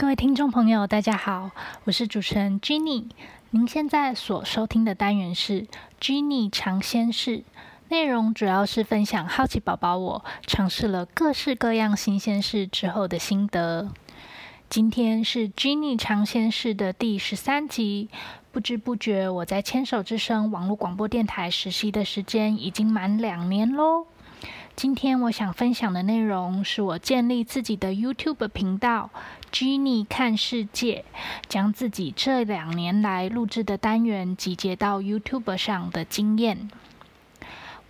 各位听众朋友，大家好，我是主持人 Jenny。您现在所收听的单元是 Jenny 尝鲜室，内容主要是分享好奇宝宝我尝试了各式各样新鲜事之后的心得。今天是 Jenny 尝鲜室的第十三集。不知不觉，我在牵手之声网络广播电台实习的时间已经满两年喽。今天我想分享的内容是我建立自己的 YouTube 频道 “Jenny 看世界”，将自己这两年来录制的单元集结到 YouTube 上的经验。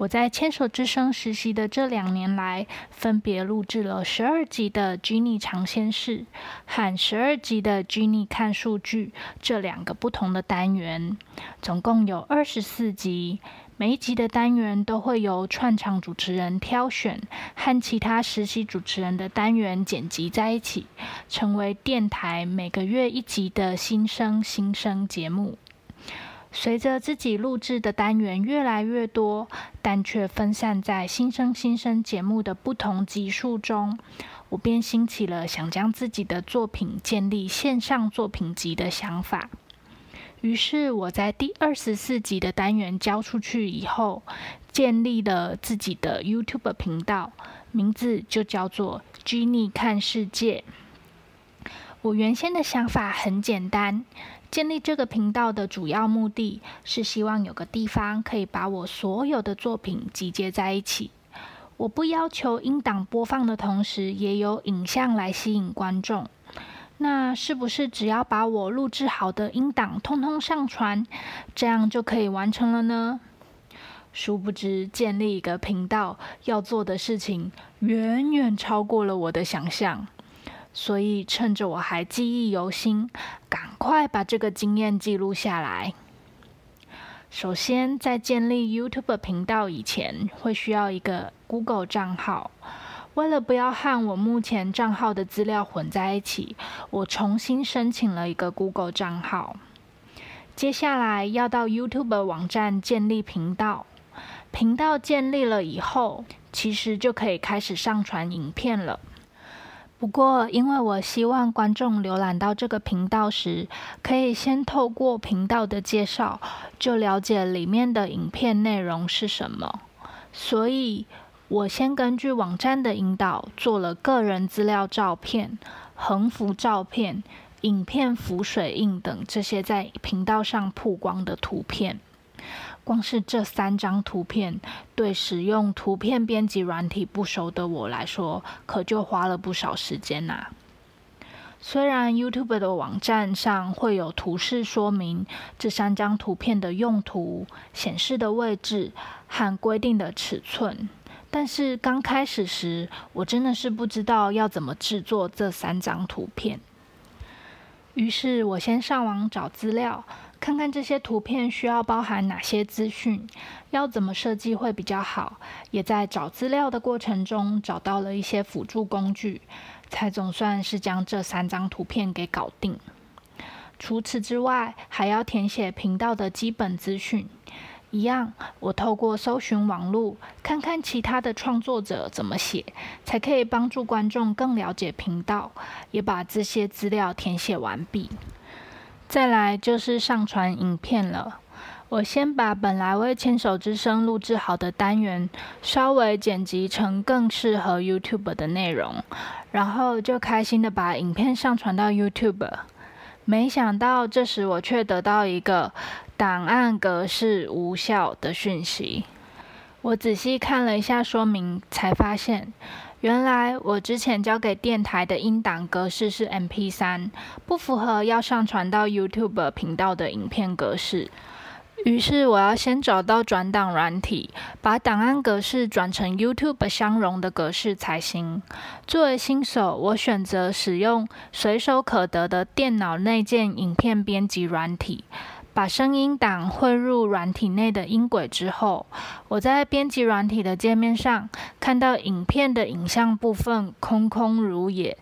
我在牵手之声实习的这两年来，分别录制了十二集的《Jenny 尝鲜室》和十二集的《Jenny 看数据》这两个不同的单元，总共有二十四集。每一集的单元都会由串场主持人挑选，和其他实习主持人的单元剪辑在一起，成为电台每个月一集的新生新生节目。随着自己录制的单元越来越多，但却分散在新生新生节目的不同集数中，我便兴起了想将自己的作品建立线上作品集的想法。于是我在第二十四集的单元交出去以后，建立了自己的 YouTube 频道，名字就叫做 “Jenny 看世界”。我原先的想法很简单。建立这个频道的主要目的是希望有个地方可以把我所有的作品集结在一起。我不要求音档播放的同时也有影像来吸引观众。那是不是只要把我录制好的音档通通上传，这样就可以完成了呢？殊不知，建立一个频道要做的事情远远超过了我的想象。所以，趁着我还记忆犹新，赶快把这个经验记录下来。首先，在建立 YouTube 频道以前，会需要一个 Google 账号。为了不要和我目前账号的资料混在一起，我重新申请了一个 Google 账号。接下来要到 YouTube 网站建立频道。频道建立了以后，其实就可以开始上传影片了。不过，因为我希望观众浏览到这个频道时，可以先透过频道的介绍，就了解里面的影片内容是什么，所以我先根据网站的引导，做了个人资料照片、横幅照片、影片浮水印等这些在频道上曝光的图片。光是这三张图片，对使用图片编辑软体不熟的我来说，可就花了不少时间呐。虽然 YouTube 的网站上会有图示说明这三张图片的用途、显示的位置和规定的尺寸，但是刚开始时，我真的是不知道要怎么制作这三张图片。于是我先上网找资料。看看这些图片需要包含哪些资讯，要怎么设计会比较好。也在找资料的过程中找到了一些辅助工具，才总算是将这三张图片给搞定。除此之外，还要填写频道的基本资讯。一样，我透过搜寻网络，看看其他的创作者怎么写，才可以帮助观众更了解频道。也把这些资料填写完毕。再来就是上传影片了。我先把本来为牵手之声录制好的单元，稍微剪辑成更适合 YouTube 的内容，然后就开心的把影片上传到 YouTube。没想到这时我却得到一个档案格式无效的讯息。我仔细看了一下说明，才发现。原来我之前交给电台的音档格式是 MP3，不符合要上传到 YouTube 频道的影片格式。于是我要先找到转档软体，把档案格式转成 YouTube 相容的格式才行。作为新手，我选择使用随手可得的电脑内建影片编辑软体。把声音档混入软体内的音轨之后，我在编辑软体的界面上看到影片的影像部分空空如也，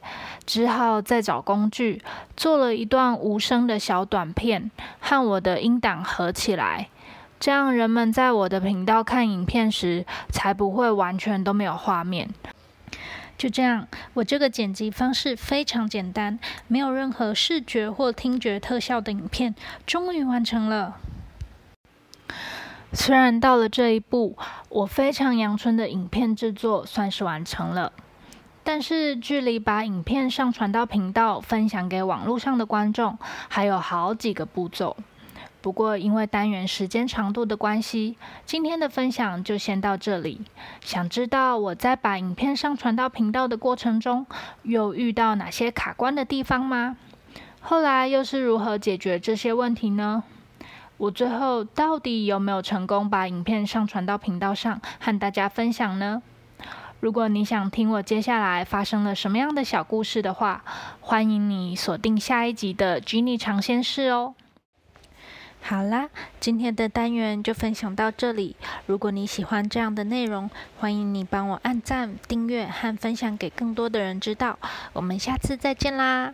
只好再找工具做了一段无声的小短片，和我的音档合起来，这样人们在我的频道看影片时才不会完全都没有画面。就这样，我这个剪辑方式非常简单，没有任何视觉或听觉特效的影片，终于完成了。虽然到了这一步，我非常阳春的影片制作算是完成了，但是距离把影片上传到频道、分享给网络上的观众，还有好几个步骤。不过，因为单元时间长度的关系，今天的分享就先到这里。想知道我在把影片上传到频道的过程中，又遇到哪些卡关的地方吗？后来又是如何解决这些问题呢？我最后到底有没有成功把影片上传到频道上和大家分享呢？如果你想听我接下来发生了什么样的小故事的话，欢迎你锁定下一集的《吉尼尝鲜室》哦。好啦，今天的单元就分享到这里。如果你喜欢这样的内容，欢迎你帮我按赞、订阅和分享给更多的人知道。我们下次再见啦！